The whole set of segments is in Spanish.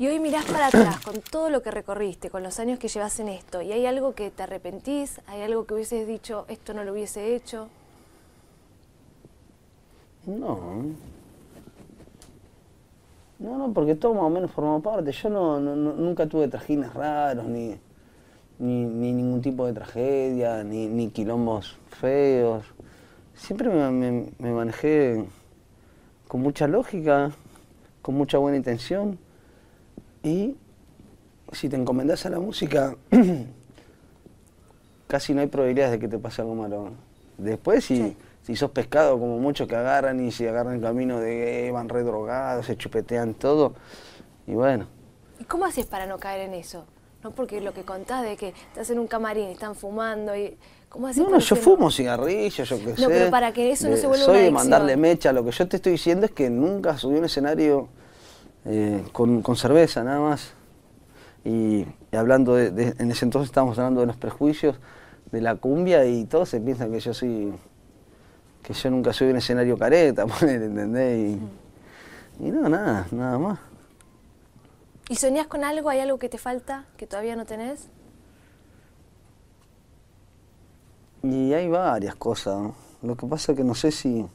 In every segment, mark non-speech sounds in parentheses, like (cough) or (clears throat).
Y hoy mirás para atrás con todo lo que recorriste, con los años que llevas en esto, y hay algo que te arrepentís, hay algo que hubieses dicho, esto no lo hubiese hecho. No. No, no, porque todo más o menos formó parte. Yo no, nunca tuve trajines raros, ni, ni, ni ningún tipo de tragedia, ni, ni quilombos feos. Siempre me manejé con mucha lógica, con mucha buena intención. Y si te encomendás a la música, (clears throat) casi no hay probabilidades de que te pase algo malo. Después, si, Sí. si sos pescado, como muchos que agarran y se agarran el camino de eh, van redrogados, se chupetean todo, y bueno, ¿Y cómo haces para no caer en eso? No porque lo que contás de que estás en un camarín, están fumando y ¿cómo haces no, no, yo fumo cigarrillos, yo qué sé. No, pero para que eso no se vuelva Soy una de mandarle mecha, lo que yo te estoy diciendo es que nunca subí a un escenario eh, con, con cerveza, nada más. Y, y hablando de, de- en ese entonces estábamos hablando de los prejuicios de la cumbia y todos se piensan que yo soy, que yo nunca a un escenario careta, (laughs) ¿entendés? Y, y no, nada, nada más. ¿Y soñás con algo? ¿Hay algo que te falta que todavía no tenés? Y hay varias cosas. Lo que pasa es que no sé si,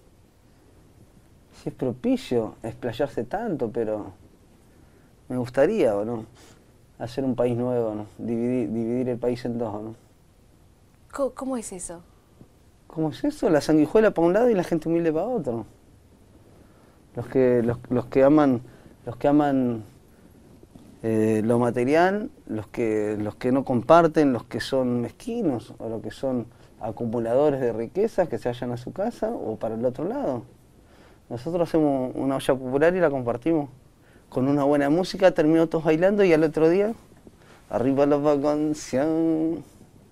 si es propicio explayarse tanto, pero me gustaría, ¿o no? Hacer un país nuevo, ¿no? Dividir, dividir el país en dos, ¿no? ¿Cómo, cómo es eso? ¿Cómo es eso? La sanguijuela para un lado y la gente humilde para otro. Los que, los, los que aman, los que aman eh, lo material, los que, los que no comparten, los que son mezquinos o los que son acumuladores de riquezas que se vayan a su casa o para el otro lado. Nosotros hacemos una olla popular y la compartimos. Con una buena música, terminó todos bailando y al otro día, arriba la vacancia.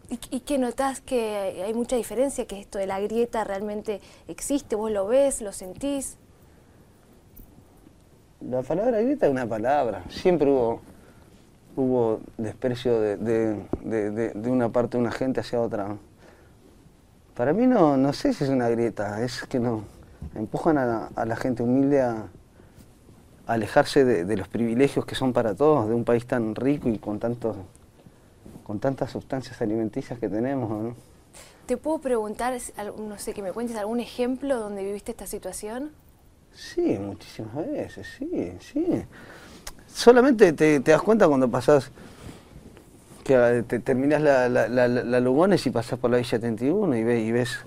¿Y, y qué notás que hay mucha diferencia? ¿Que esto de la grieta realmente existe? ¿Vos lo ves? ¿Lo sentís? La palabra grieta es una palabra. Siempre hubo, hubo desprecio de, de- de- de- de una parte de una gente hacia otra. Para mí no, no sé si es una grieta, es que no. Empujan a la, a la gente humilde a, a alejarse de, de los privilegios que son para todos, de un país tan rico y con tantos con tantas sustancias alimenticias que tenemos. ¿no? ¿Te puedo preguntar, no sé, que me cuentes algún ejemplo donde viviste esta situación? Sí, muchísimas veces, sí, sí. Solamente te, te das cuenta cuando pasás, que te terminás la, la, la- la Lugones y pasás por la Villa 71 y ves, y ves,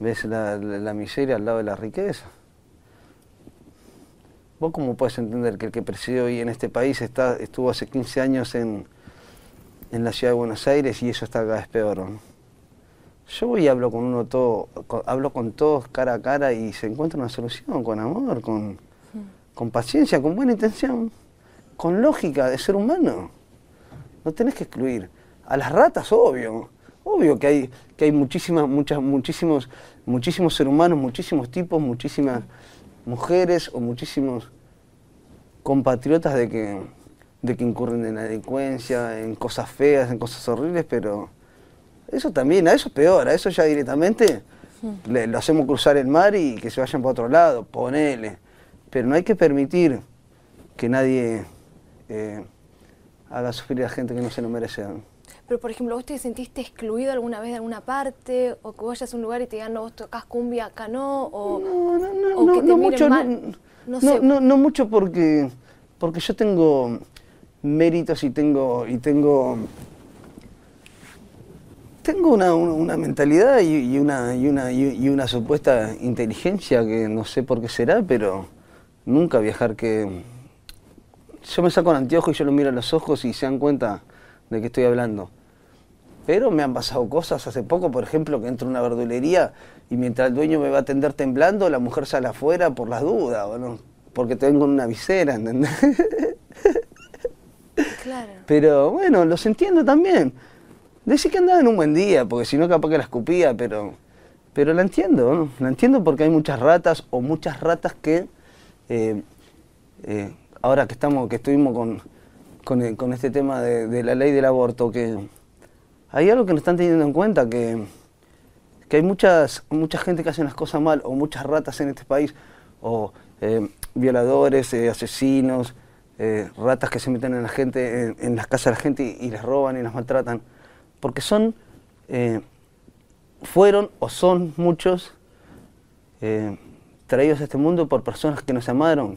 ves la, la- la miseria al lado de la riqueza. ¿Vos cómo puedes entender que el que preside hoy en este país está, estuvo hace 15 años en, en la ciudad de Buenos Aires y eso está cada vez peor? ¿no? Yo voy y hablo con uno todo, con- hablo con todos cara a cara y se encuentra una solución con amor, con, con paciencia, con buena intención, con lógica de ser humano. No tenés que excluir. A las ratas, obvio. Obvio que hay, que hay muchísimas, muchas, muchísimos, muchísimos seres humanos, muchísimos tipos, muchísimas mujeres o muchísimos compatriotas de que, de que incurren en la delincuencia, en cosas feas, en cosas horribles, pero eso también, a eso es peor, a eso ya directamente le, lo hacemos cruzar el mar y que se vayan para otro lado, ponele. Pero no hay que permitir que nadie eh, haga sufrir a gente que no se lo merece. Pero, por ejemplo, ¿vos te sentiste excluido alguna vez de alguna parte? ¿O que vayas a un lugar y te digan, no, vos tocas cumbia, acá no? ¿O, No, no, no, o no, que te no mucho, mal? no, No no, sé. no, no mucho porque, porque yo tengo méritos y tengo, y tengo, tengo una, una- mentalidad y, y una, y, una, y- y una supuesta inteligencia que no sé por qué será, pero nunca viajar que... Yo me saco el anteojo y yo lo miro a los ojos y se dan cuenta de que estoy hablando. Pero me han pasado cosas hace poco, por ejemplo, que entro a una verdulería y mientras el dueño me va a atender temblando, la mujer sale afuera por las dudas, ¿o no? porque tengo una visera, ¿entendés? Claro. Pero bueno, los entiendo también. Decí que andaba en un buen día, porque si no capaz que la escupía, pero, pero la entiendo, ¿no? La entiendo porque hay muchas ratas o muchas ratas que, eh, eh, ahora que estamos, que estuvimos con, con, con este tema de, de la ley del aborto, que hay algo que no están teniendo en cuenta, que, que hay muchas, mucha gente que hace las cosas mal, o muchas ratas en este país, o eh, violadores, eh, asesinos, eh, ratas que se meten en la gente, en, las casas de la gente y, les roban y las maltratan, porque son, fueron o son muchos traídos a este mundo por personas que nos amaron,